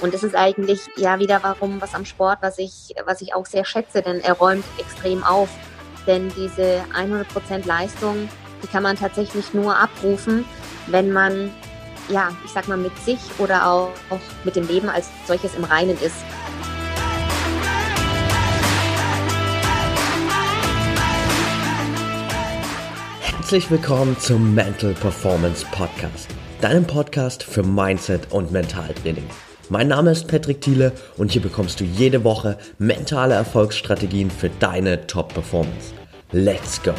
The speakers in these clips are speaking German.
Und das ist eigentlich ja wieder warum was am Sport, was ich, was ich auch sehr schätze, denn er räumt extrem auf. Denn diese 100% Leistung, die kann man tatsächlich nur abrufen, wenn man, ja, ich sag mal, mit sich oder auch, mit dem Leben als solches im Reinen ist. Herzlich willkommen zum Mental Performance Podcast, deinem Podcast für Mindset und Mentaltraining. Mein Name ist Patrick Thiele und hier bekommst du jede Woche mentale Erfolgsstrategien für deine Top-Performance. Let's go!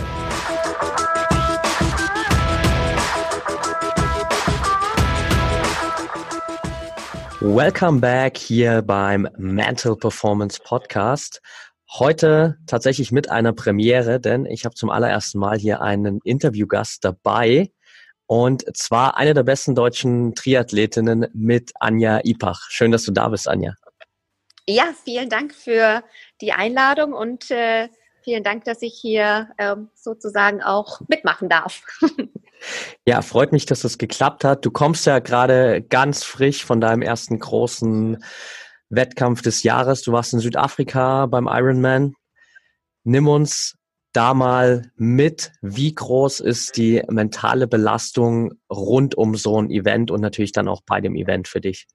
Welcome back hier beim Mental Performance Podcast. Heute tatsächlich mit einer Premiere, denn ich habe zum allerersten Mal hier einen Interviewgast dabei. Und zwar eine der besten deutschen Triathletinnen mit Anja Ipach. Schön, dass du da bist, Anja. Ja, vielen Dank für die Einladung und äh, vielen Dank, dass ich hier äh, sozusagen auch mitmachen darf. ja, freut mich, dass das geklappt hat. Du kommst ja gerade ganz frisch von deinem ersten großen Wettkampf des Jahres. Du warst in Südafrika beim Ironman. Nimm uns da mal mit, wie groß ist die mentale Belastung rund um so ein Event und natürlich dann auch bei dem Event für dich?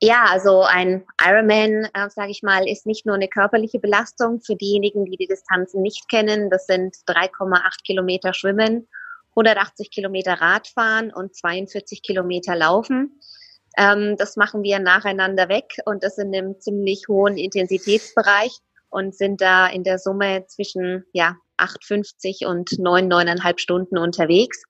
Ja, also ein Ironman, äh, sage ich mal, ist nicht nur eine körperliche Belastung für diejenigen, die die Distanzen nicht kennen. Das sind 3,8 Kilometer Schwimmen, 180 Kilometer Radfahren und 42 Kilometer Laufen. Ähm, das machen wir nacheinander weg und das in einem ziemlich hohen Intensitätsbereich und sind da in der Summe zwischen ja 8,50 und 9, 9,5 Stunden unterwegs.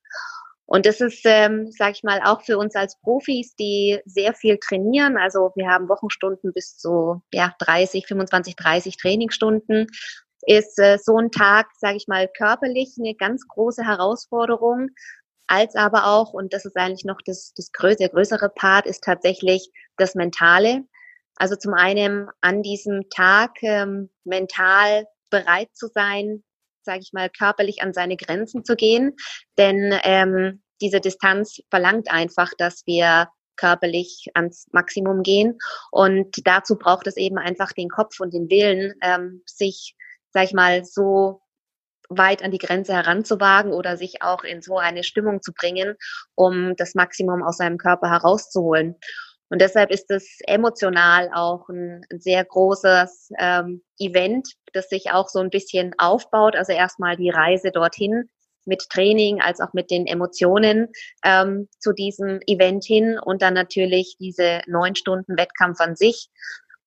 Und das ist, ähm, sage ich mal, auch für uns als Profis, die sehr viel trainieren. Also wir haben Wochenstunden bis zu ja 30, 25, 30 Trainingsstunden. Ist äh, so ein Tag, sage ich mal, körperlich eine ganz große Herausforderung, als aber auch, und das ist eigentlich noch das, das größere, größere Part, ist tatsächlich das Mentale. Also zum einen an diesem Tag ähm, mental bereit zu sein, sage ich mal, körperlich an seine Grenzen zu gehen. Denn ähm, diese Distanz verlangt einfach, dass wir körperlich ans Maximum gehen. Und dazu braucht es eben einfach den Kopf und den Willen, ähm, sich, sag ich mal, so weit an die Grenze heranzuwagen oder sich auch in so eine Stimmung zu bringen, um das Maximum aus seinem Körper herauszuholen. Und deshalb ist es emotional auch ein, sehr großes ähm, Event, das sich auch so ein bisschen aufbaut. Also erstmal die Reise dorthin mit Training als auch mit den Emotionen ähm, zu diesem Event hin und dann natürlich diese neun Stunden Wettkampf an sich,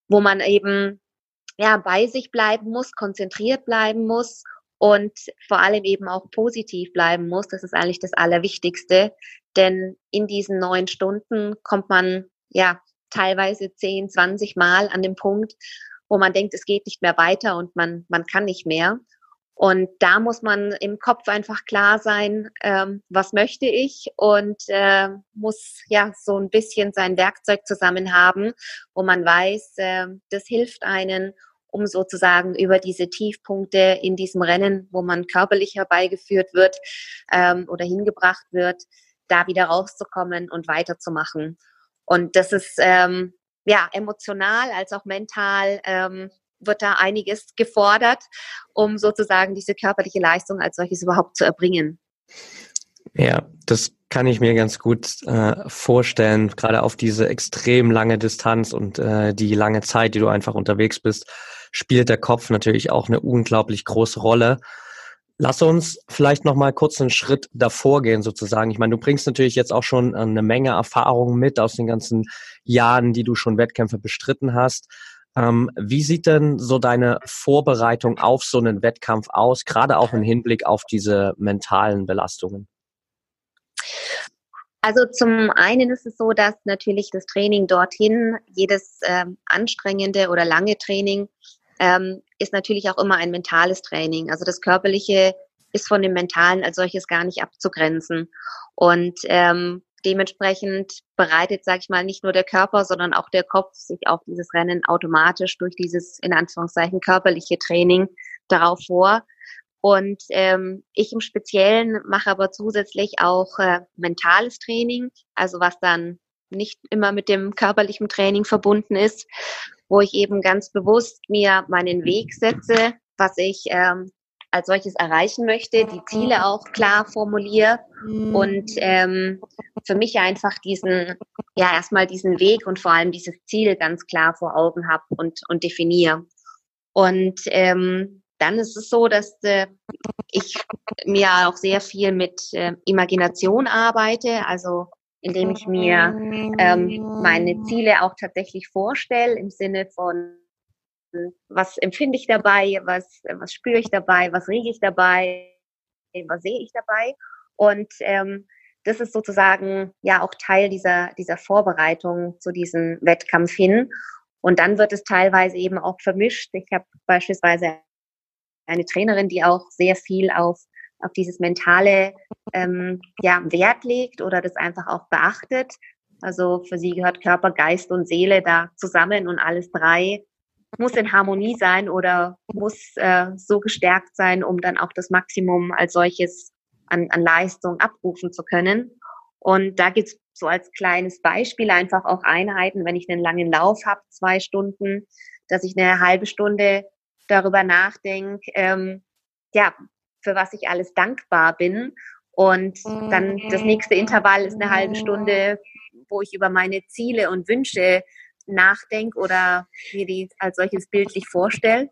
wo man eben ja bei sich bleiben muss, konzentriert bleiben muss und vor allem eben auch positiv bleiben muss. Das ist eigentlich das Allerwichtigste, denn in diesen neun Stunden kommt man ja teilweise 10, 20 Mal an dem Punkt, wo man denkt, es geht nicht mehr weiter und man, man kann nicht mehr. Und da muss man im Kopf einfach klar sein, ähm, was möchte ich und äh, muss ja so ein bisschen sein Werkzeug zusammen haben, wo man weiß, äh, das hilft einen, um sozusagen über diese Tiefpunkte in diesem Rennen, wo man körperlich herbeigeführt wird ähm, oder hingebracht wird, da wieder rauszukommen und weiterzumachen. Und das ist ähm, ja emotional als auch mental ähm, wird da einiges gefordert, um sozusagen diese körperliche Leistung als solches überhaupt zu erbringen. Ja, das kann ich mir ganz gut äh, vorstellen, gerade auf diese extrem lange Distanz und äh, die lange Zeit, die du einfach unterwegs bist, spielt der Kopf natürlich auch eine unglaublich große Rolle. Lass uns vielleicht noch mal kurz einen Schritt davor gehen sozusagen. Ich meine, du bringst natürlich jetzt auch schon eine Menge Erfahrungen mit aus den ganzen Jahren, die du schon Wettkämpfe bestritten hast. Ähm, wie sieht denn so deine Vorbereitung auf so einen Wettkampf aus, gerade auch im Hinblick auf diese mentalen Belastungen? Also zum einen ist es so, dass natürlich das Training dorthin, jedes ähm, anstrengende oder lange Training ähm, ist natürlich auch immer ein mentales Training. Also das Körperliche ist von dem Mentalen als solches gar nicht abzugrenzen. Und ähm, dementsprechend bereitet, sage ich mal, nicht nur der Körper, sondern auch der Kopf sich auf dieses Rennen automatisch durch dieses in Anführungszeichen körperliche Training darauf vor. Und ähm, ich im Speziellen mache aber zusätzlich auch äh, mentales Training, also was dann nicht immer mit dem körperlichen Training verbunden ist, wo ich eben ganz bewusst mir meinen Weg setze, was ich ähm, als solches erreichen möchte, die Ziele auch klar formuliere und ähm, für mich einfach diesen, ja, erstmal diesen Weg und vor allem dieses Ziel ganz klar vor Augen habe und, und definiere. Und ähm, dann ist es so, dass äh, ich mir auch sehr viel mit äh, Imagination arbeite, also indem ich mir ähm, meine Ziele auch tatsächlich vorstelle im Sinne von was empfinde ich dabei, was, was spüre ich dabei, was rege ich dabei, was sehe ich dabei. Und ähm, das ist sozusagen ja auch Teil dieser, dieser Vorbereitung zu diesem Wettkampf hin. Und dann wird es teilweise eben auch vermischt. Ich habe beispielsweise eine Trainerin, die auch sehr viel auf, auf dieses mentale ähm, ja, Wert legt oder das einfach auch beachtet. Also für sie gehört Körper, Geist und Seele da zusammen und alles drei muss in Harmonie sein oder muss äh, so gestärkt sein, um dann auch das Maximum als solches an, an Leistung abrufen zu können. Und da gibt's so als kleines Beispiel einfach auch Einheiten, wenn ich einen langen Lauf habe, zwei Stunden, dass ich eine halbe Stunde darüber nachdenke, ähm, ja, für was ich alles dankbar bin. Und dann das nächste Intervall ist eine halbe Stunde, wo ich über meine Ziele und Wünsche nachdenke oder mir die als solches bildlich vorstelle.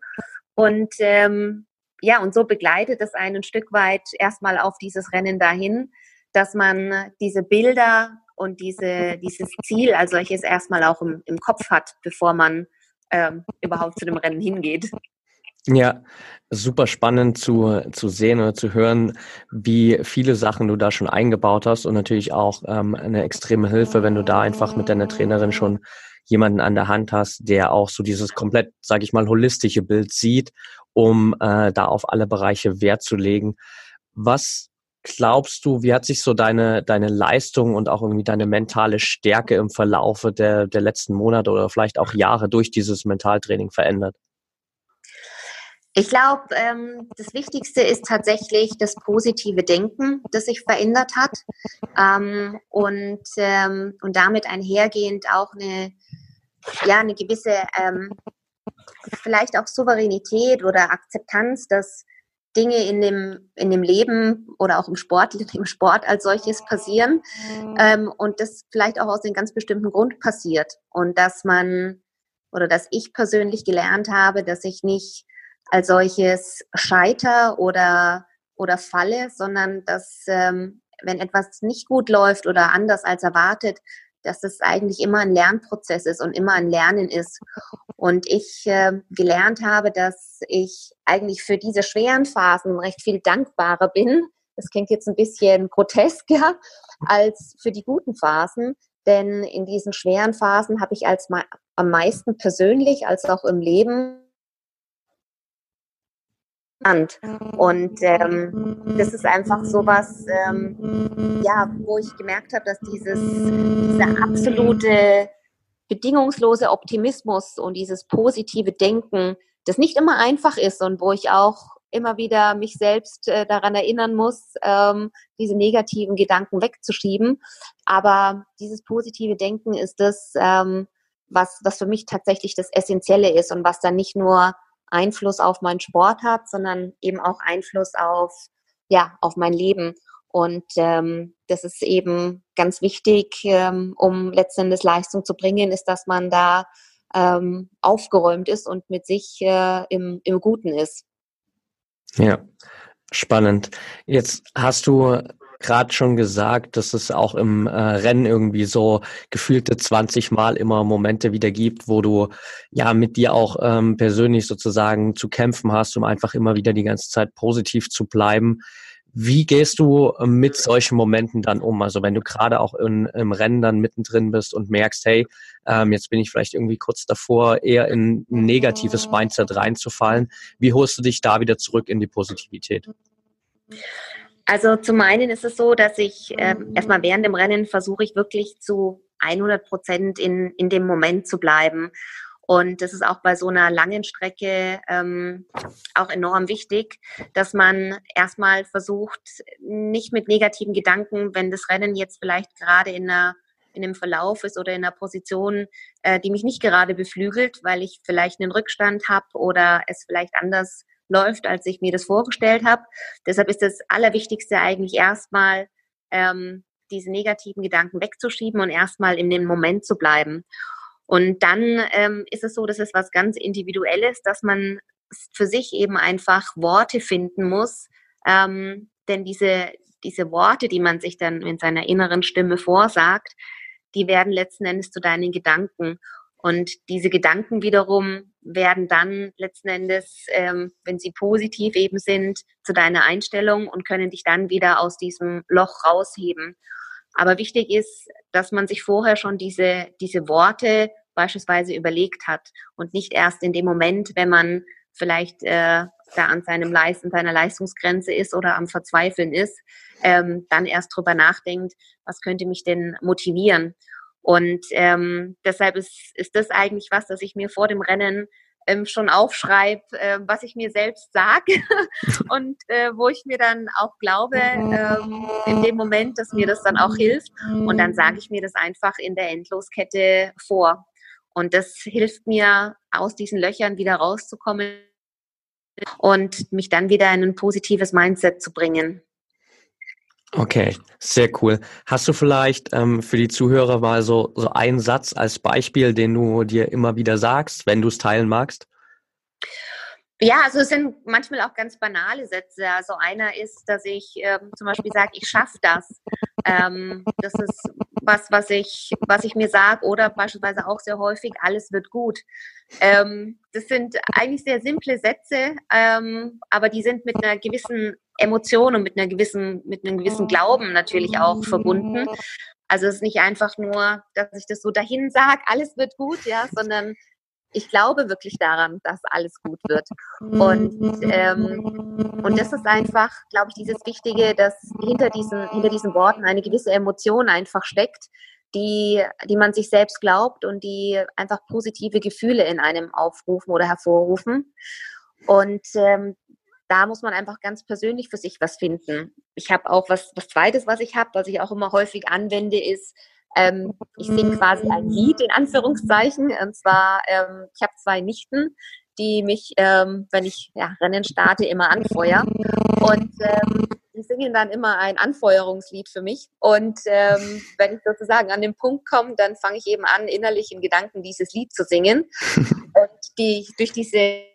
Und ähm, ja, und so begleitet es einen ein Stück weit erstmal auf dieses Rennen dahin, dass man diese Bilder und diese, dieses Ziel als solches erstmal auch im, im Kopf hat, bevor man ähm, überhaupt zu dem Rennen hingeht. Ja, super spannend zu, zu sehen oder zu hören, wie viele Sachen du da schon eingebaut hast und natürlich auch ähm, eine extreme Hilfe, wenn du da einfach mit deiner Trainerin schon jemanden an der Hand hast, der auch so dieses komplett, sage ich mal, holistische Bild sieht, um äh, da auf alle Bereiche Wert zu legen. Was glaubst du, wie hat sich so deine, deine Leistung und auch irgendwie deine mentale Stärke im Verlaufe der, der letzten Monate oder vielleicht auch Jahre durch dieses Mentaltraining verändert? Ich glaube, ähm, das Wichtigste ist tatsächlich das positive Denken, das sich verändert hat. Ähm, und, ähm, und damit einhergehend auch eine, ja, eine gewisse, ähm, vielleicht auch Souveränität oder Akzeptanz, dass Dinge in dem, in dem Leben oder auch im Sport, im Sport als solches passieren ähm, und das vielleicht auch aus einem ganz bestimmten Grund passiert. Und dass man oder dass ich persönlich gelernt habe, dass ich nicht als solches scheiter oder, oder falle, sondern dass, ähm, wenn etwas nicht gut läuft oder anders als erwartet, dass es eigentlich immer ein Lernprozess ist und immer ein Lernen ist. Und ich äh, gelernt habe, dass ich eigentlich für diese schweren Phasen recht viel dankbarer bin. Das klingt jetzt ein bisschen grotesker als für die guten Phasen. Denn in diesen schweren Phasen habe ich als am meisten persönlich als auch im Leben Hand. Und ähm, das ist einfach sowas, ähm, ja, wo ich gemerkt habe, dass dieses, dieser absolute bedingungslose Optimismus und dieses positive Denken, das nicht immer einfach ist und wo ich auch immer wieder mich selbst äh, daran erinnern muss, ähm, diese negativen Gedanken wegzuschieben. Aber dieses positive Denken ist das, ähm, was, was für mich tatsächlich das Essentielle ist und was dann nicht nur Einfluss auf meinen Sport hat, sondern eben auch Einfluss auf, ja, auf mein Leben. Und ähm, das ist eben ganz wichtig, ähm, um letztendlich Leistung zu bringen, ist, dass man da ähm, aufgeräumt ist und mit sich äh, im, im Guten ist. Ja, spannend. Jetzt hast du gerade schon gesagt, dass es auch im äh, Rennen irgendwie so gefühlte 20 Mal immer Momente wieder gibt, wo du ja mit dir auch ähm, persönlich sozusagen zu kämpfen hast, um einfach immer wieder die ganze Zeit positiv zu bleiben. Wie gehst du ähm, mit solchen Momenten dann um? Also wenn du gerade auch in, im Rennen dann mittendrin bist und merkst, hey, ähm, jetzt bin ich vielleicht irgendwie kurz davor, eher in ein negatives Mindset reinzufallen. Wie holst du dich da wieder zurück in die Positivität? Also zum einen ist es so, dass ich äh, erstmal während dem Rennen versuche ich wirklich zu 100 Prozent in, in dem Moment zu bleiben. Und das ist auch bei so einer langen Strecke ähm, auch enorm wichtig, dass man erstmal versucht, nicht mit negativen Gedanken, wenn das Rennen jetzt vielleicht gerade in einer in einem Verlauf ist oder in einer Position, äh, die mich nicht gerade beflügelt, weil ich vielleicht einen Rückstand habe oder es vielleicht anders läuft, als ich mir das vorgestellt habe. Deshalb ist das Allerwichtigste eigentlich erstmal ähm, diese negativen Gedanken wegzuschieben und erstmal in dem Moment zu bleiben. Und dann ähm, ist es so, dass es was ganz Individuelles, dass man für sich eben einfach Worte finden muss. Ähm, denn diese, diese Worte, die man sich dann in seiner inneren Stimme vorsagt, die werden letzten Endes zu deinen Gedanken. Und diese Gedanken wiederum werden dann letzten Endes, ähm, wenn sie positiv eben sind, zu deiner Einstellung und können dich dann wieder aus diesem Loch rausheben. Aber wichtig ist, dass man sich vorher schon diese, diese Worte beispielsweise überlegt hat und nicht erst in dem Moment, wenn man vielleicht äh, da an seinem Leisten, seiner Leistungsgrenze ist oder am Verzweifeln ist, ähm, dann erst drüber nachdenkt, was könnte mich denn motivieren. Und ähm, deshalb ist, ist das eigentlich was, das ich mir vor dem Rennen ähm, schon aufschreibe, äh, was ich mir selbst sage und äh, wo ich mir dann auch glaube, ähm, in dem Moment, dass mir das dann auch hilft. Und dann sage ich mir das einfach in der Endloskette vor. Und das hilft mir, aus diesen Löchern wieder rauszukommen und mich dann wieder in ein positives Mindset zu bringen. Okay, sehr cool. Hast du vielleicht ähm, für die Zuhörer mal so, so einen Satz als Beispiel, den du dir immer wieder sagst, wenn du es teilen magst? Ja, also es sind manchmal auch ganz banale Sätze. Also einer ist, dass ich ähm, zum Beispiel sage, ich schaffe das. Ähm, das ist was, was ich, was ich mir sage oder beispielsweise auch sehr häufig, alles wird gut. Ähm, das sind eigentlich sehr simple Sätze, ähm, aber die sind mit einer gewissen Emotion und mit einer gewissen, mit einem gewissen Glauben natürlich auch verbunden. Also es ist nicht einfach nur, dass ich das so dahin sage, alles wird gut, ja, sondern ich glaube wirklich daran, dass alles gut wird. Und, ähm, und das ist einfach, glaube ich, dieses Wichtige, dass hinter diesen, hinter diesen Worten eine gewisse Emotion einfach steckt, die, die man sich selbst glaubt und die einfach positive Gefühle in einem aufrufen oder hervorrufen. Und ähm, da muss man einfach ganz persönlich für sich was finden. Ich habe auch was, was Zweites, was ich habe, was ich auch immer häufig anwende, ist, ähm, ich singe quasi ein Lied in Anführungszeichen. Und zwar, ähm, ich habe zwei Nichten, die mich, ähm, wenn ich ja, Rennen starte, immer anfeuern. Und ähm, die singen dann immer ein Anfeuerungslied für mich. Und ähm, wenn ich sozusagen an den Punkt komme, dann fange ich eben an, innerlich in Gedanken dieses Lied zu singen. Und die durch diese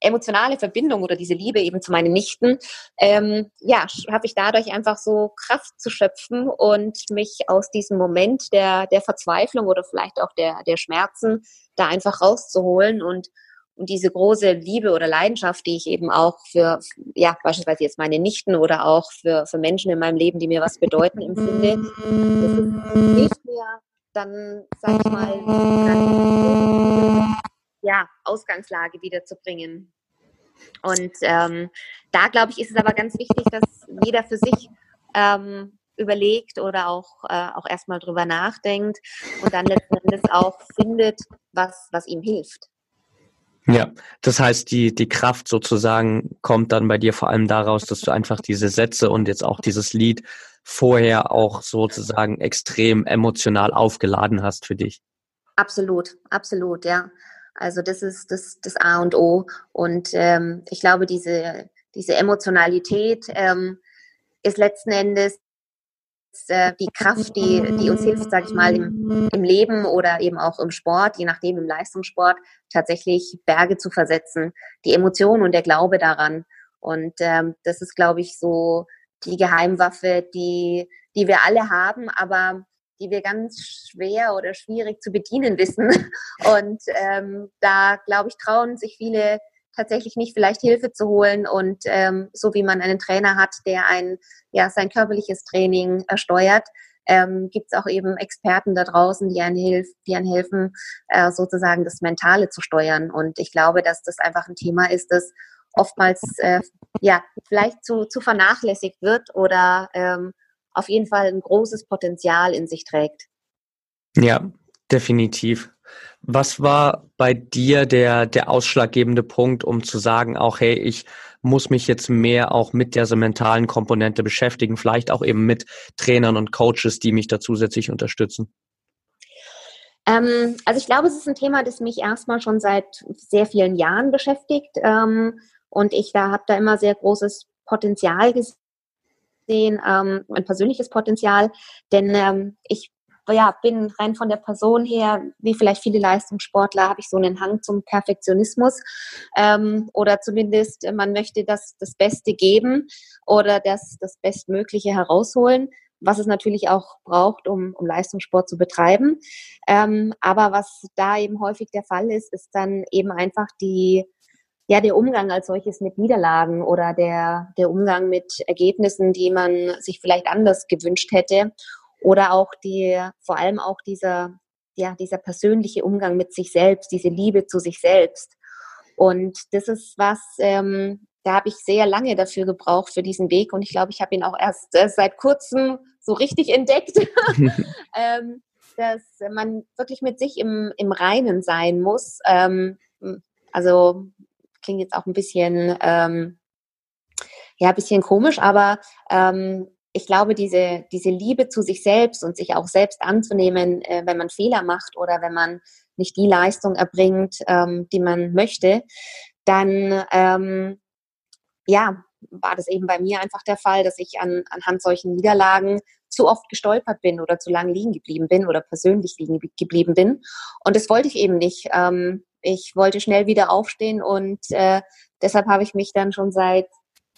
emotionale Verbindung oder diese Liebe eben zu meinen Nichten, ähm, ja, habe ich dadurch einfach so Kraft zu schöpfen und mich aus diesem Moment der, der Verzweiflung oder vielleicht auch der, der Schmerzen da einfach rauszuholen und, und diese große Liebe oder Leidenschaft, die ich eben auch für, ja, beispielsweise jetzt meine Nichten oder auch für, für Menschen in meinem Leben, die mir was bedeuten, empfinde, das hilft mir dann, sag ich mal, ja, Ausgangslage wiederzubringen. Und ähm, da, glaube ich, ist es aber ganz wichtig, dass jeder für sich ähm, überlegt oder auch, äh, auch erstmal drüber nachdenkt und dann letzten Endes auch findet, was, was ihm hilft. Ja, das heißt, die, die Kraft sozusagen kommt dann bei dir vor allem daraus, dass du einfach diese Sätze und jetzt auch dieses Lied vorher auch sozusagen extrem emotional aufgeladen hast für dich. Absolut, absolut, ja. Also das ist das, das A und O. Und ähm, ich glaube, diese, diese Emotionalität ähm, ist letzten Endes äh, die Kraft, die, die uns hilft, sage ich mal, im, im Leben oder eben auch im Sport, je nachdem im Leistungssport, tatsächlich Berge zu versetzen. Die Emotion und der Glaube daran. Und ähm, das ist, glaube ich, so die Geheimwaffe, die, die wir alle haben, aber die wir ganz schwer oder schwierig zu bedienen wissen. Und ähm, da, glaube ich, trauen sich viele tatsächlich nicht vielleicht Hilfe zu holen und ähm, so wie man einen Trainer hat, der ein ja sein körperliches Training ersteuert, ähm, gibt es auch eben Experten da draußen, die einen, hilf, die einen helfen, äh, sozusagen das Mentale zu steuern. Und ich glaube, dass das einfach ein Thema ist, das oftmals äh, ja vielleicht zu, zu vernachlässigt wird oder ähm, auf jeden Fall ein großes Potenzial in sich trägt. Ja, definitiv. Was war bei dir der, der ausschlaggebende Punkt, um zu sagen, auch hey, ich muss mich jetzt mehr auch mit dieser mentalen Komponente beschäftigen, vielleicht auch eben mit Trainern und Coaches, die mich da zusätzlich unterstützen? Ähm, also ich glaube, es ist ein Thema, das mich erstmal schon seit sehr vielen Jahren beschäftigt. Ähm, und ich da habe da immer sehr großes Potenzial gesehen, ähm, ein persönliches Potenzial, denn ähm, ich ja, bin rein von der Person her, wie vielleicht viele Leistungssportler, habe ich so einen Hang zum Perfektionismus ähm, oder zumindest äh, man möchte das, das Beste geben oder das, das Bestmögliche herausholen was es natürlich auch braucht, um, um Leistungssport zu betreiben. Ähm, aber was da eben häufig der Fall ist, ist dann eben einfach die, ja, der Umgang als solches mit Niederlagen oder der, der Umgang mit Ergebnissen, die man sich vielleicht anders gewünscht hätte. Oder auch die, vor allem auch dieser, ja, dieser persönliche Umgang mit sich selbst, diese Liebe zu sich selbst. Und das ist was, ähm, da habe ich sehr lange dafür gebraucht für diesen Weg und ich glaube, ich habe ihn auch erst äh, seit kurzem so richtig entdeckt, ähm, dass man wirklich mit sich im, im Reinen sein muss. Ähm, also klingt jetzt auch ein bisschen, ähm, ja, ein bisschen komisch, aber ähm, ich glaube, diese, diese Liebe zu sich selbst und sich auch selbst anzunehmen, äh, wenn man Fehler macht oder wenn man nicht die Leistung erbringt, ähm, die man möchte, dann ähm, ja, war das eben bei mir einfach der Fall, dass ich an, anhand solchen Niederlagen zu oft gestolpert bin oder zu lange liegen geblieben bin oder persönlich liegen geblieben bin. Und das wollte ich eben nicht. Ähm, ich wollte schnell wieder aufstehen und äh, deshalb habe ich mich dann schon seit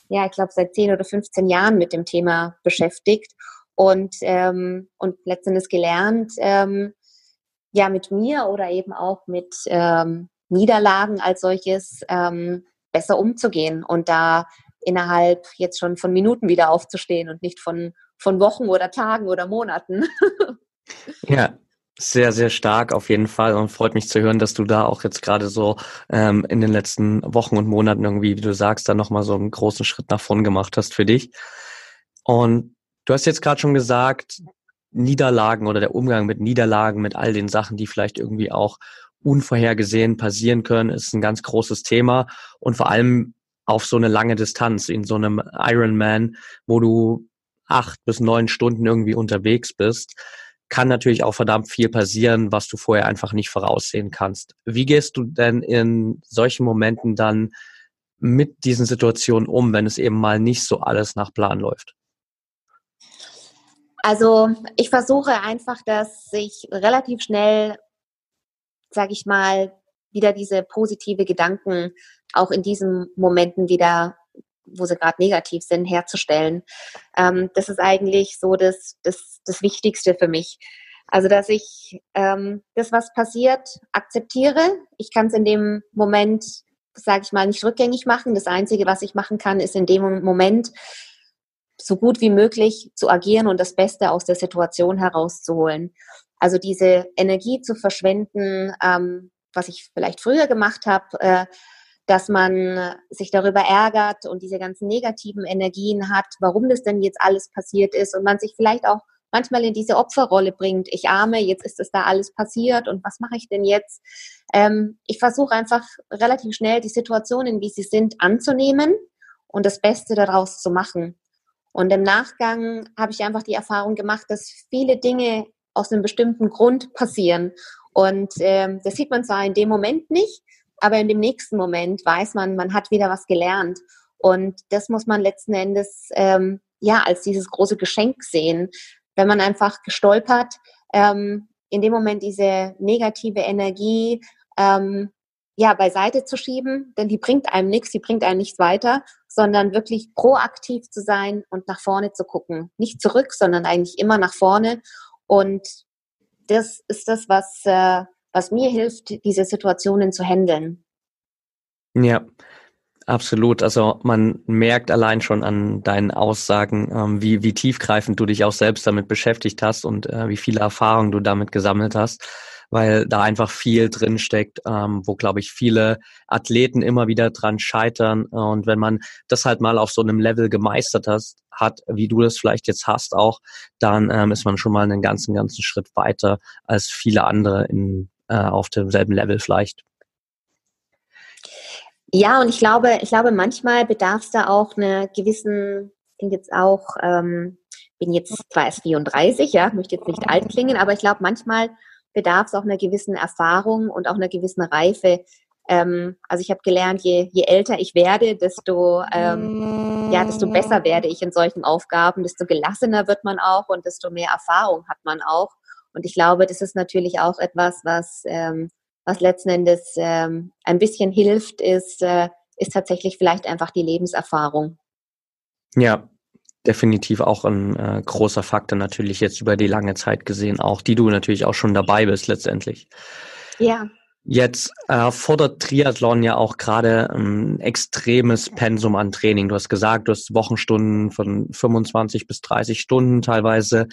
ja, ich glaube, seit 10 oder 15 Jahren mit dem Thema beschäftigt und, ähm, und letztendlich gelernt, ähm, ja, mit mir oder eben auch mit ähm, Niederlagen als solches ähm, besser umzugehen und da innerhalb jetzt schon von Minuten wieder aufzustehen und nicht von, von Wochen oder Tagen oder Monaten. ja, sehr, sehr stark auf jeden Fall und freut mich zu hören, dass du da auch jetzt gerade so ähm, in den letzten Wochen und Monaten irgendwie, wie du sagst, da nochmal so einen großen Schritt nach vorn gemacht hast für dich. Und du hast jetzt gerade schon gesagt, Niederlagen oder der Umgang mit Niederlagen, mit all den Sachen, die vielleicht irgendwie auch unvorhergesehen passieren können, ist ein ganz großes Thema und vor allem auf so eine lange Distanz, in so einem Ironman, wo du acht bis neun Stunden irgendwie unterwegs bist kann natürlich auch verdammt viel passieren, was du vorher einfach nicht voraussehen kannst. Wie gehst du denn in solchen Momenten dann mit diesen Situationen um, wenn es eben mal nicht so alles nach Plan läuft? Also ich versuche einfach, dass ich relativ schnell, sage ich mal, wieder diese positive Gedanken auch in diesen Momenten wieder wo sie gerade negativ sind, herzustellen. Ähm, das ist eigentlich so das, das, das Wichtigste für mich. Also, dass ich ähm, das, was passiert, akzeptiere. Ich kann es in dem Moment, sage ich mal, nicht rückgängig machen. Das Einzige, was ich machen kann, ist in dem Moment so gut wie möglich zu agieren und das Beste aus der Situation herauszuholen. Also diese Energie zu verschwenden, ähm, was ich vielleicht früher gemacht habe, äh, dass man sich darüber ärgert und diese ganzen negativen Energien hat, warum das denn jetzt alles passiert ist und man sich vielleicht auch manchmal in diese Opferrolle bringt. Ich arme, jetzt ist es da alles passiert und was mache ich denn jetzt? Ähm, ich versuche einfach relativ schnell die Situationen, wie sie sind, anzunehmen und das Beste daraus zu machen. Und im Nachgang habe ich einfach die Erfahrung gemacht, dass viele Dinge aus einem bestimmten Grund passieren. Und ähm, das sieht man zwar in dem Moment nicht, aber in dem nächsten Moment weiß man, man hat wieder was gelernt. Und das muss man letzten Endes ähm, ja als dieses große Geschenk sehen. Wenn man einfach gestolpert, ähm, in dem Moment diese negative Energie ähm, ja beiseite zu schieben, denn die bringt einem nichts, die bringt einem nichts weiter, sondern wirklich proaktiv zu sein und nach vorne zu gucken. Nicht zurück, sondern eigentlich immer nach vorne. Und das ist das, was äh, was mir hilft, diese Situationen zu handeln. Ja, absolut. Also man merkt allein schon an deinen Aussagen, ähm, wie, wie tiefgreifend du dich auch selbst damit beschäftigt hast und äh, wie viele Erfahrungen du damit gesammelt hast weil da einfach viel drin steckt, ähm, wo glaube ich viele Athleten immer wieder dran scheitern und wenn man das halt mal auf so einem Level gemeistert hast, hat, wie du das vielleicht jetzt hast auch, dann ähm, ist man schon mal einen ganzen ganzen Schritt weiter als viele andere in äh, auf demselben Level vielleicht. Ja, und ich glaube, ich glaube, manchmal bedarf es da auch einer gewissen, ich denke jetzt auch, ähm, bin jetzt zwar erst 34, ja, möchte jetzt nicht alt klingen, aber ich glaube, manchmal bedarf es auch einer gewissen Erfahrung und auch einer gewissen Reife. Ähm, also ich habe gelernt, je, je älter ich werde, desto, ähm, ja, desto besser werde ich in solchen Aufgaben, desto gelassener wird man auch und desto mehr Erfahrung hat man auch. Und ich glaube, das ist natürlich auch etwas, was, ähm, was letzten Endes ähm, ein bisschen hilft, ist, äh, ist tatsächlich vielleicht einfach die Lebenserfahrung. Ja, definitiv auch ein äh, großer Faktor natürlich jetzt über die lange Zeit gesehen, auch die du natürlich auch schon dabei bist letztendlich. Ja. Jetzt äh, fordert Triathlon ja auch gerade ein extremes Pensum an Training. Du hast gesagt, du hast Wochenstunden von 25 bis 30 Stunden teilweise.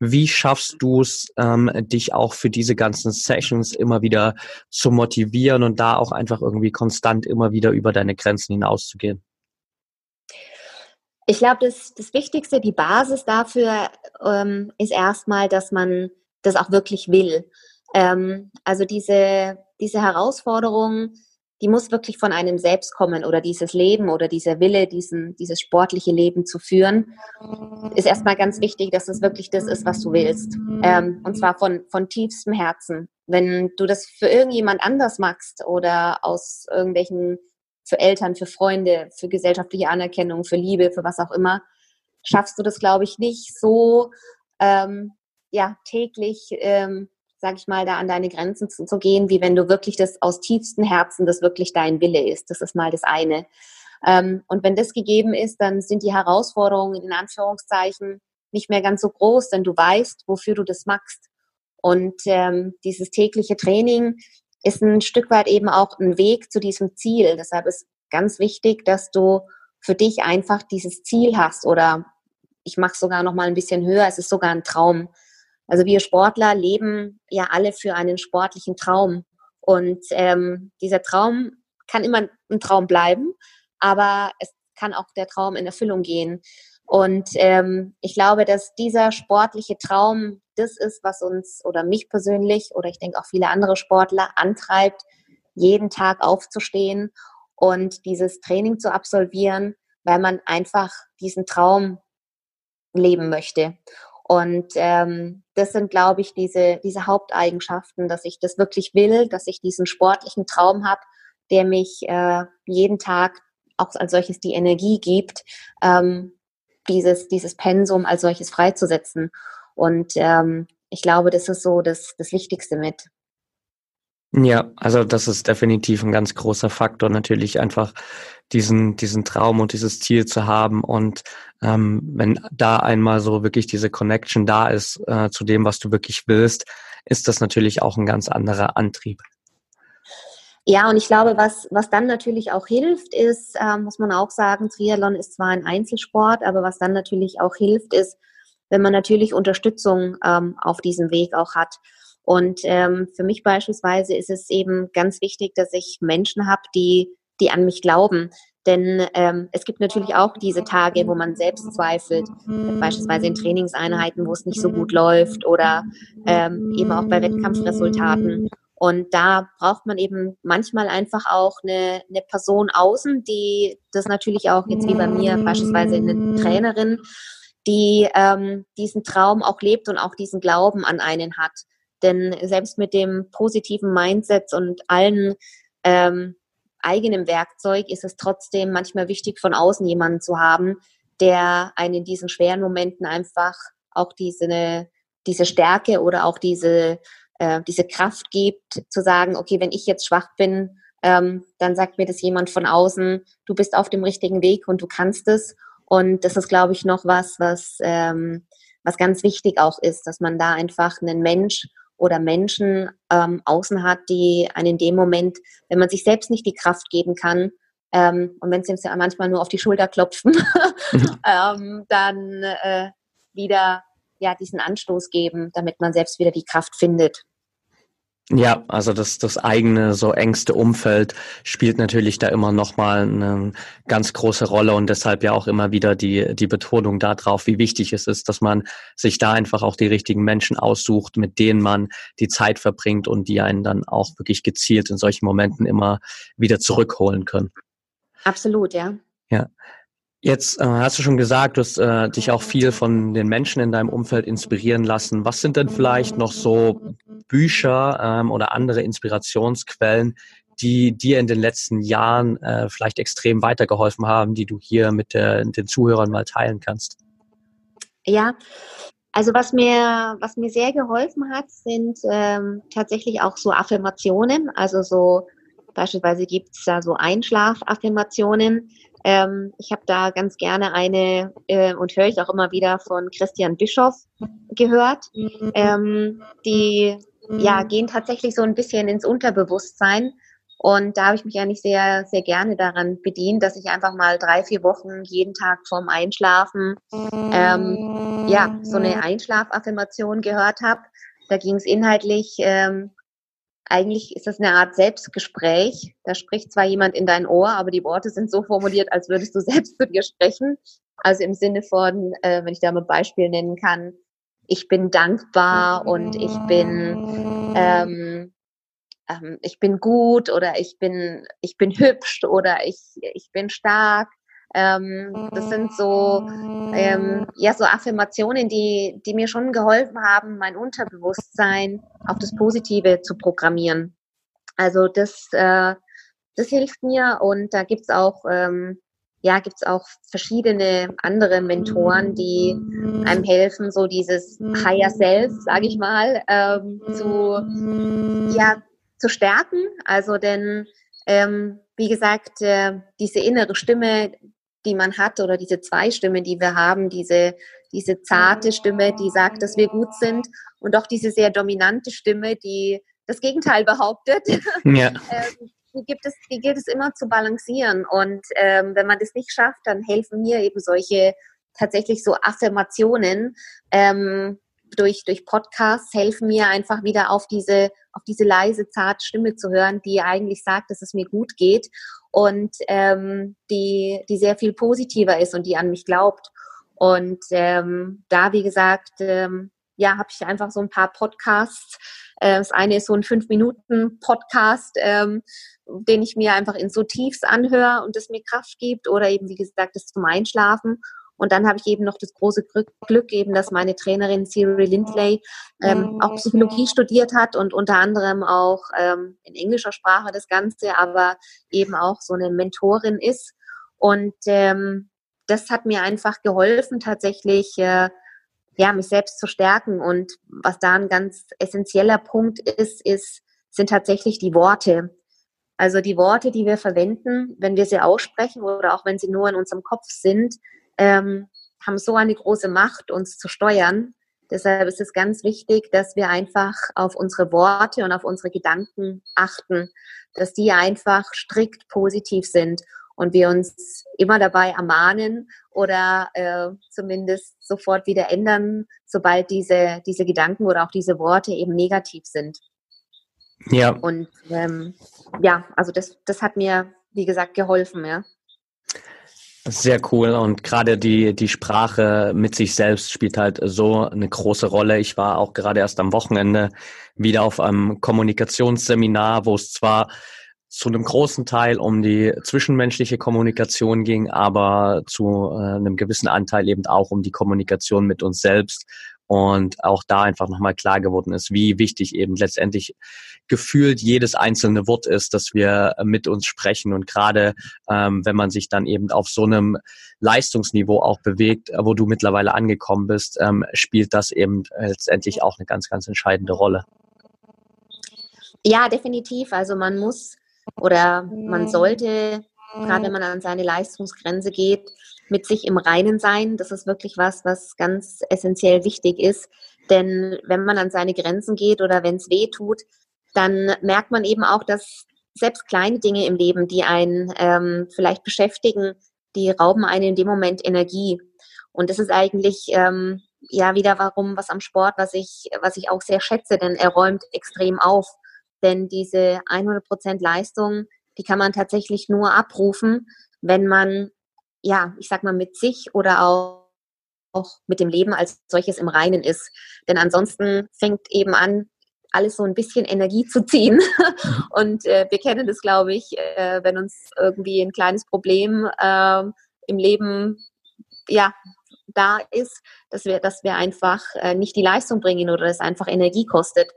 Wie schaffst du es, ähm, dich auch für diese ganzen Sessions immer wieder zu motivieren und da auch einfach irgendwie konstant immer wieder über deine Grenzen hinauszugehen? Ich glaube, das, das Wichtigste, die Basis dafür ähm, ist erstmal, dass man das auch wirklich will. Ähm, also diese, diese Herausforderung, die muss wirklich von einem selbst kommen oder dieses Leben oder dieser Wille, diesen, dieses sportliche Leben zu führen, ist erstmal ganz wichtig, dass es wirklich das ist, was du willst. Ähm, und zwar von, von tiefstem Herzen. Wenn du das für irgendjemand anders machst oder aus irgendwelchen für Eltern, für Freunde, für gesellschaftliche Anerkennung, für Liebe, für was auch immer, schaffst du das, glaube ich, nicht so ähm, ja, täglich, ähm, sag ich mal, da an deine Grenzen zu, zu, gehen, wie wenn du wirklich das aus tiefstem Herzen, das wirklich dein Wille ist. Das ist mal das eine. Ähm, und wenn das gegeben ist, dann sind die Herausforderungen in Anführungszeichen nicht mehr ganz so groß, denn du weißt, wofür du das machst. Und ähm, dieses tägliche Training ist ein Stück weit eben auch ein Weg zu diesem Ziel. Deshalb ist ganz wichtig, dass du für dich einfach dieses Ziel hast oder ich mache sogar noch mal ein bisschen höher, es ist sogar ein Traum. Also wir Sportler leben ja alle für einen sportlichen Traum und ähm, dieser Traum kann immer ein Traum bleiben, aber es kann auch der Traum in Erfüllung gehen. Und ähm, ich glaube, dass dieser sportliche Traum das ist, was uns oder mich persönlich oder ich denke auch viele andere Sportler antreibt, jeden Tag aufzustehen und dieses Training zu absolvieren, weil man einfach diesen Traum leben möchte. Und ähm, das sind, glaube ich, diese, diese Haupteigenschaften, dass ich das wirklich will, dass ich diesen sportlichen Traum habe, der mich äh, jeden Tag auch als solches die Energie gibt, ähm, dieses, dieses Pensum als solches freizusetzen. Und ähm, ich glaube, das ist so das, das Wichtigste mit. Ja, also das ist definitiv ein ganz großer Faktor, natürlich einfach diesen, diesen Traum und dieses Ziel zu haben. Und ähm, wenn da einmal so wirklich diese Connection da ist äh, zu dem, was du wirklich willst, ist das natürlich auch ein ganz anderer Antrieb. Ja, und ich glaube, was, was dann natürlich auch hilft, ist, äh, muss man auch sagen, Triathlon ist zwar ein Einzelsport, aber was dann natürlich auch hilft, ist, wenn man natürlich Unterstützung ähm, auf diesem Weg auch hat. Und ähm, für mich beispielsweise ist es eben ganz wichtig, dass ich Menschen habe, die, die an mich glauben. Denn ähm, es gibt natürlich auch diese Tage, wo man selbst zweifelt, beispielsweise in Trainingseinheiten, wo es nicht so gut läuft oder ähm, eben auch bei Wettkampfresultaten. Und da braucht man eben manchmal einfach auch eine, eine Person außen, die das natürlich auch jetzt wie bei mir beispielsweise eine Trainerin, die ähm, diesen Traum auch lebt und auch diesen Glauben an einen hat. Denn selbst mit dem positiven Mindset und allen ähm, eigenem Werkzeug ist es trotzdem manchmal wichtig, von außen jemanden zu haben, der einen in diesen schweren Momenten einfach auch diese, diese Stärke oder auch diese äh, diese Kraft gibt, zu sagen, okay, wenn ich jetzt schwach bin, ähm, dann sagt mir das jemand von außen, du bist auf dem richtigen Weg und du kannst es. Und das ist, glaube ich, noch was, was, ähm, was ganz wichtig auch ist, dass man da einfach einen Mensch oder Menschen ähm, außen hat, die einen in dem Moment, wenn man sich selbst nicht die Kraft geben kann, ähm, und wenn sie ja manchmal nur auf die Schulter klopfen, mhm. ähm, dann äh, wieder ja diesen Anstoß geben, damit man selbst wieder die Kraft findet. Ja, also das, das eigene, so engste Umfeld spielt natürlich da immer nochmal eine ganz große Rolle und deshalb ja auch immer wieder die, die Betonung darauf, wie wichtig es ist, dass man sich da einfach auch die richtigen Menschen aussucht, mit denen man die Zeit verbringt und die einen dann auch wirklich gezielt in solchen Momenten immer wieder zurückholen können. Absolut, ja. Ja. Jetzt äh, hast du schon gesagt, du hast äh, dich auch viel von den Menschen in deinem Umfeld inspirieren lassen. Was sind denn vielleicht noch so Bücher ähm, oder andere Inspirationsquellen, die dir in den letzten Jahren äh, vielleicht extrem weitergeholfen haben, die du hier mit der, den Zuhörern mal teilen kannst? Ja, also was mir, was mir sehr geholfen hat, sind ähm, tatsächlich auch so Affirmationen. Also so beispielsweise gibt es da so Einschlafaffirmationen, ähm, ich habe da ganz gerne eine äh, und höre ich auch immer wieder von Christian Bischoff gehört. Ähm, die ja gehen tatsächlich so ein bisschen ins Unterbewusstsein. Und da habe ich mich eigentlich sehr, sehr gerne daran bedient, dass ich einfach mal drei, vier Wochen jeden Tag vorm Einschlafen ähm, ja so eine Einschlafaffirmation gehört habe. Da ging es inhaltlich ähm, eigentlich ist das eine Art Selbstgespräch. Da spricht zwar jemand in dein Ohr, aber die Worte sind so formuliert, als würdest du selbst zu dir sprechen. Also im Sinne von, äh, wenn ich da mal ein Beispiel nennen kann, ich bin dankbar und ich bin ähm, ähm, ich bin gut oder ich bin ich bin hübsch oder ich ich bin stark ähm, das sind so, ähm, ja, so Affirmationen, die, die mir schon geholfen haben, mein Unterbewusstsein auf das Positive zu programmieren. Also das, äh, das hilft mir und da gibt's auch, ähm, ja, gibt's auch verschiedene andere Mentoren, die einem helfen, so dieses Higher Self, sage ich mal, ähm, zu, ja, zu stärken. Also denn ähm, wie gesagt, äh, diese innere Stimme, die man hat oder diese zwei Stimmen, die wir haben, diese, diese zarte Stimme, die sagt, dass wir gut sind und auch diese sehr dominante Stimme, die das Gegenteil behauptet. Ja. ähm, die gibt es, die gilt es immer zu balancieren. Und ähm, wenn man das nicht schafft, dann helfen mir eben solche tatsächlich so Affirmationen ähm, durch, durch Podcasts helfen mir einfach wieder auf diese, auf diese leise, zarte Stimme zu hören, die eigentlich sagt, dass es mir gut geht und ähm, die, die sehr viel positiver ist und die an mich glaubt. Und ähm, da, wie gesagt, ähm, ja, habe ich einfach so ein paar Podcasts. Äh, das eine ist so ein Fünf-Minuten-Podcast, ähm, den ich mir einfach in so Tiefs anhöre und das mir Kraft gibt oder eben, wie gesagt, das zum Einschlafen. Und dann habe ich eben noch das große Glück eben, dass meine Trainerin Siri Lindley ähm, auch Psychologie studiert hat und unter anderem auch ähm, in englischer Sprache das Ganze, aber eben auch so eine Mentorin ist. Und ähm, das hat mir einfach geholfen, tatsächlich äh, ja, mich selbst zu stärken. Und was da ein ganz essentieller Punkt ist, ist, sind tatsächlich die Worte. Also die Worte, die wir verwenden, wenn wir sie aussprechen oder auch wenn sie nur in unserem Kopf sind, ähm, haben so eine große Macht, uns zu steuern. Deshalb ist es ganz wichtig, dass wir einfach auf unsere Worte und auf unsere Gedanken achten, dass die einfach strikt positiv sind und wir uns immer dabei ermahnen oder äh, zumindest sofort wieder ändern, sobald diese, diese Gedanken oder auch diese Worte eben negativ sind. Ja. Und ähm, ja, also das, das hat mir, wie gesagt, geholfen, ja. Sehr cool und gerade die, die Sprache mit sich selbst spielt halt so eine große Rolle. Ich war auch gerade erst am Wochenende wieder auf einem Kommunikationsseminar, wo es zwar zu einem großen Teil um die zwischenmenschliche Kommunikation ging, aber zu äh, einem gewissen Anteil eben auch um die Kommunikation mit uns selbst und auch da einfach nochmal klar geworden ist, wie wichtig eben letztendlich gefühlt jedes einzelne Wort ist, dass wir mit uns sprechen. Und gerade ähm, wenn man sich dann eben auf so einem Leistungsniveau auch bewegt, wo du mittlerweile angekommen bist, ähm, spielt das eben letztendlich auch eine ganz, ganz entscheidende Rolle. Ja, definitiv. Also man muss oder man sollte, gerade wenn man an seine Leistungsgrenze geht, mit sich im Reinen sein. Das ist wirklich was, was ganz essentiell wichtig ist. Denn wenn man an seine Grenzen geht oder wenn es weh tut, dann merkt man eben auch, dass selbst kleine Dinge im Leben, die einen ähm, vielleicht beschäftigen, die rauben einen in dem Moment Energie. Und das ist eigentlich ähm, ja wieder warum was am Sport, was ich was ich auch sehr schätze, denn er räumt extrem auf. denn diese 100% Leistung, die kann man tatsächlich nur abrufen, wenn man, ja, ich sag mal, mit sich oder auch, auch mit dem Leben als solches im Reinen ist. Denn ansonsten fängt eben an, alles so ein bisschen Energie zu ziehen. Mhm. Und äh, wir kennen das, glaube ich, äh, wenn uns irgendwie ein kleines Problem äh, im Leben ja da ist, dass wir, dass wir einfach äh, nicht die Leistung bringen oder es einfach Energie kostet.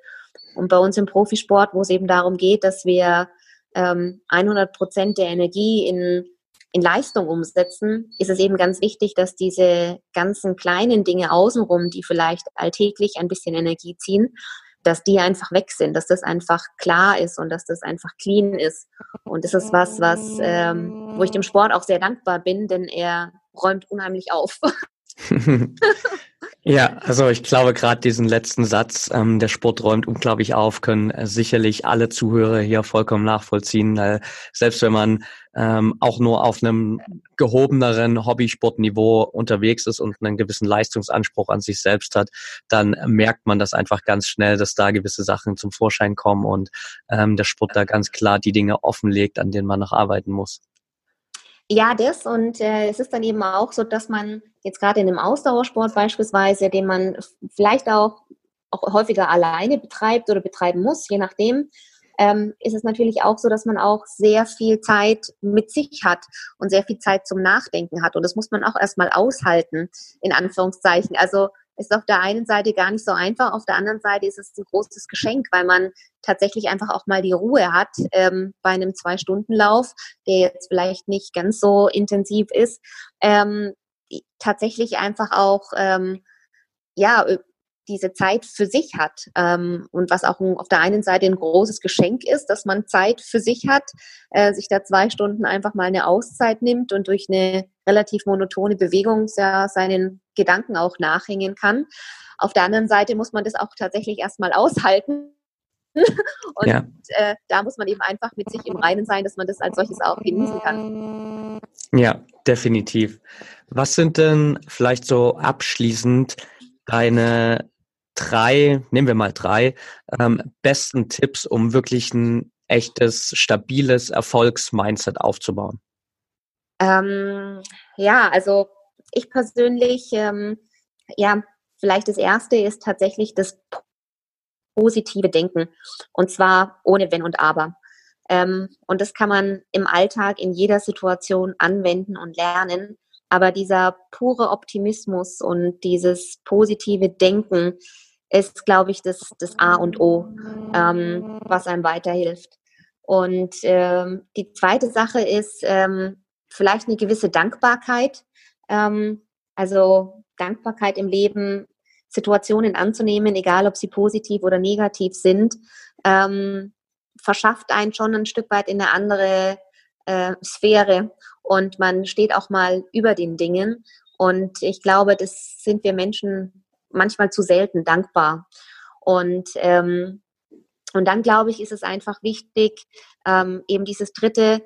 Und bei uns im Profisport, wo es eben darum geht, dass wir ähm, 100 Prozent der Energie in, in Leistung umsetzen, ist es eben ganz wichtig, dass diese ganzen kleinen Dinge außenrum, die vielleicht alltäglich ein bisschen Energie ziehen, dass die einfach weg sind, dass das einfach klar ist und dass das einfach clean ist. Und das ist was, was, ähm, wo ich dem Sport auch sehr dankbar bin, denn er räumt unheimlich auf. ja, also ich glaube gerade diesen letzten Satz, ähm, der Sport räumt unglaublich auf, können äh, sicherlich alle Zuhörer hier vollkommen nachvollziehen. Weil selbst wenn man ähm, auch nur auf einem gehobeneren Hobbysportniveau unterwegs ist und einen gewissen Leistungsanspruch an sich selbst hat, dann merkt man das einfach ganz schnell, dass da gewisse Sachen zum Vorschein kommen und ähm, der Sport da ganz klar die Dinge offenlegt, an denen man noch arbeiten muss. Ja, das und äh, es ist dann eben auch so, dass man jetzt gerade in einem Ausdauersport beispielsweise, den man vielleicht auch, auch häufiger alleine betreibt oder betreiben muss, je nachdem, ähm, ist es natürlich auch so, dass man auch sehr viel Zeit mit sich hat und sehr viel Zeit zum Nachdenken hat. Und das muss man auch erstmal aushalten, in Anführungszeichen. Also ist auf der einen Seite gar nicht so einfach, auf der anderen Seite ist es ein großes Geschenk, weil man tatsächlich einfach auch mal die Ruhe hat ähm, bei einem Zwei-Stunden-Lauf, der jetzt vielleicht nicht ganz so intensiv ist, ähm, tatsächlich einfach auch ähm, ja diese Zeit für sich hat ähm, und was auch auf der einen Seite ein großes Geschenk ist, dass man Zeit für sich hat, äh, sich da zwei Stunden einfach mal eine Auszeit nimmt und durch eine relativ monotone Bewegung ja seinen Gedanken auch nachhängen kann. Auf der anderen Seite muss man das auch tatsächlich erstmal aushalten. Und ja. äh, da muss man eben einfach mit sich im Reinen sein, dass man das als solches auch genießen kann. Ja, definitiv. Was sind denn vielleicht so abschließend deine drei, nehmen wir mal drei, ähm, besten Tipps, um wirklich ein echtes, stabiles Erfolgsmindset aufzubauen? Ähm, ja, also ich persönlich, ähm, ja, vielleicht das erste ist tatsächlich das positive Denken und zwar ohne Wenn und Aber. Ähm, und das kann man im Alltag in jeder Situation anwenden und lernen. Aber dieser pure Optimismus und dieses positive Denken ist, glaube ich, das, das A und O, ähm, was einem weiterhilft. Und ähm, die zweite Sache ist ähm, vielleicht eine gewisse Dankbarkeit. Ähm, also Dankbarkeit im Leben, Situationen anzunehmen, egal ob sie positiv oder negativ sind, ähm, verschafft einen schon ein Stück weit in eine andere äh, Sphäre und man steht auch mal über den Dingen. Und ich glaube, das sind wir Menschen manchmal zu selten dankbar. Und, ähm, und dann glaube ich, ist es einfach wichtig, ähm, eben dieses dritte,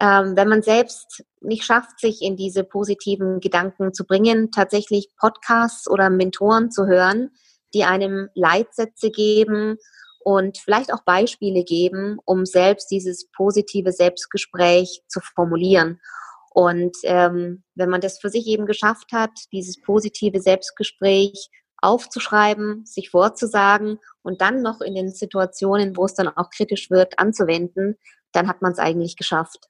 ähm, wenn man selbst nicht schafft, sich in diese positiven Gedanken zu bringen, tatsächlich Podcasts oder Mentoren zu hören, die einem Leitsätze geben und vielleicht auch Beispiele geben, um selbst dieses positive Selbstgespräch zu formulieren. Und ähm, wenn man das für sich eben geschafft hat, dieses positive Selbstgespräch aufzuschreiben, sich vorzusagen und dann noch in den Situationen, wo es dann auch kritisch wird, anzuwenden, dann hat man es eigentlich geschafft.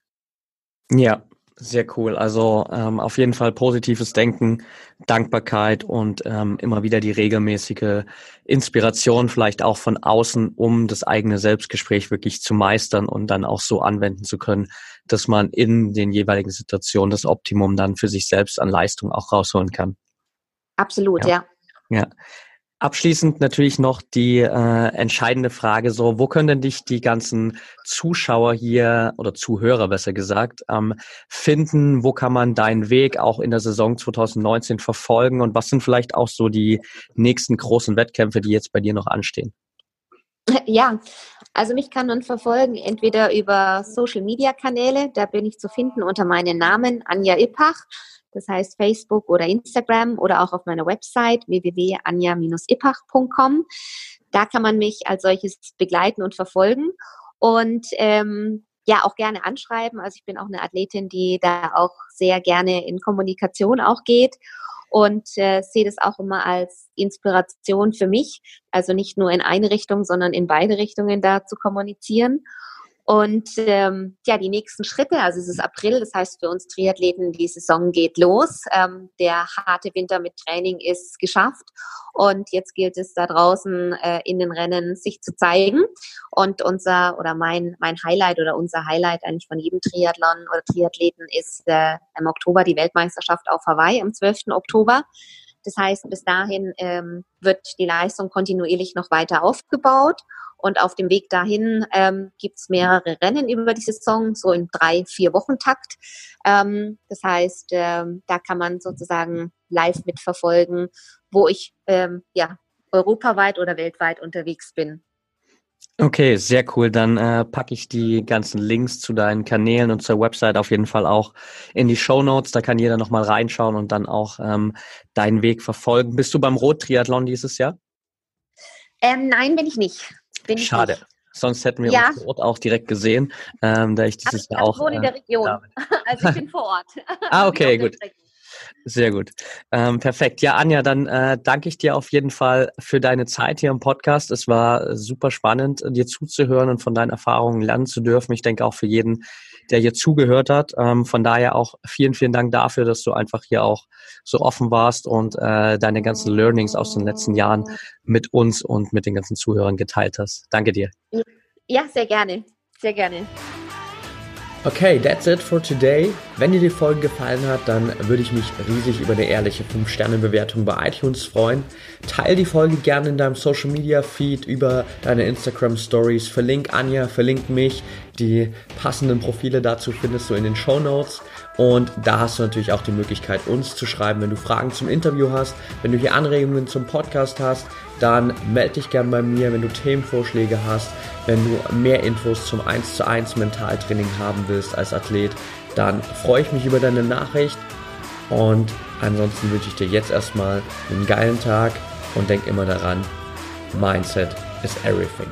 Ja, sehr cool. Also ähm, auf jeden Fall positives Denken, Dankbarkeit und ähm, immer wieder die regelmäßige Inspiration, vielleicht auch von außen, um das eigene Selbstgespräch wirklich zu meistern und dann auch so anwenden zu können, dass man in den jeweiligen Situationen das Optimum dann für sich selbst an Leistung auch rausholen kann. Absolut, ja. Ja. ja. Abschließend natürlich noch die äh, entscheidende Frage: So, wo können denn dich die ganzen Zuschauer hier oder Zuhörer besser gesagt ähm, finden? Wo kann man deinen Weg auch in der Saison 2019 verfolgen? Und was sind vielleicht auch so die nächsten großen Wettkämpfe, die jetzt bei dir noch anstehen? Ja, also mich kann man verfolgen entweder über Social Media Kanäle, da bin ich zu finden unter meinem Namen Anja Ippach, das heißt Facebook oder Instagram oder auch auf meiner Website www.anja-ippach.com. Da kann man mich als solches begleiten und verfolgen und ähm, ja auch gerne anschreiben. Also ich bin auch eine Athletin, die da auch sehr gerne in Kommunikation auch geht und äh, sehe das auch immer als Inspiration für mich, also nicht nur in eine Richtung, sondern in beide Richtungen da zu kommunizieren. Und ähm, ja, die nächsten Schritte, also es ist April, das heißt für uns Triathleten, die Saison geht los. Ähm, der harte Winter mit Training ist geschafft und jetzt gilt es da draußen äh, in den Rennen sich zu zeigen. Und unser oder mein, mein Highlight oder unser Highlight eigentlich von jedem Triathlon oder Triathleten ist äh, im Oktober die Weltmeisterschaft auf Hawaii am 12. Oktober. Das heißt, bis dahin ähm, wird die Leistung kontinuierlich noch weiter aufgebaut. Und auf dem Weg dahin ähm, gibt es mehrere Rennen über die Saison, so im drei, vier Wochen Takt. Ähm, das heißt, ähm, da kann man sozusagen live mitverfolgen, wo ich ähm, ja europaweit oder weltweit unterwegs bin. Okay, sehr cool. Dann äh, packe ich die ganzen Links zu deinen Kanälen und zur Website auf jeden Fall auch in die Show Notes. Da kann jeder nochmal reinschauen und dann auch ähm, deinen Weg verfolgen. Bist du beim Rot-Triathlon dieses Jahr? Ähm, nein, bin ich nicht. Bin Schade. Nicht. Sonst hätten wir ja. uns vor Ort auch direkt gesehen, ähm, da ich dieses Jahr auch. Ich wohne in der äh, Region. Äh, also ich bin vor Ort. ah, okay, gut. Sehr gut. Ähm, perfekt. Ja, Anja, dann äh, danke ich dir auf jeden Fall für deine Zeit hier im Podcast. Es war super spannend, dir zuzuhören und von deinen Erfahrungen lernen zu dürfen. Ich denke auch für jeden, der hier zugehört hat. Ähm, von daher auch vielen, vielen Dank dafür, dass du einfach hier auch so offen warst und äh, deine ganzen Learnings aus den letzten Jahren mit uns und mit den ganzen Zuhörern geteilt hast. Danke dir. Ja, sehr gerne. Sehr gerne. Okay, that's it for today. Wenn dir die Folge gefallen hat, dann würde ich mich riesig über eine ehrliche 5-Sterne-Bewertung bei iTunes freuen. Teil die Folge gerne in deinem Social Media Feed über deine Instagram Stories. Verlink Anja, verlink mich. Die passenden Profile dazu findest du in den Show Notes. Und da hast du natürlich auch die Möglichkeit, uns zu schreiben, wenn du Fragen zum Interview hast, wenn du hier Anregungen zum Podcast hast, dann melde dich gerne bei mir, wenn du Themenvorschläge hast, wenn du mehr Infos zum 1 zu 1 Mentaltraining haben willst als Athlet, dann freue ich mich über deine Nachricht und ansonsten wünsche ich dir jetzt erstmal einen geilen Tag und denk immer daran, Mindset is everything.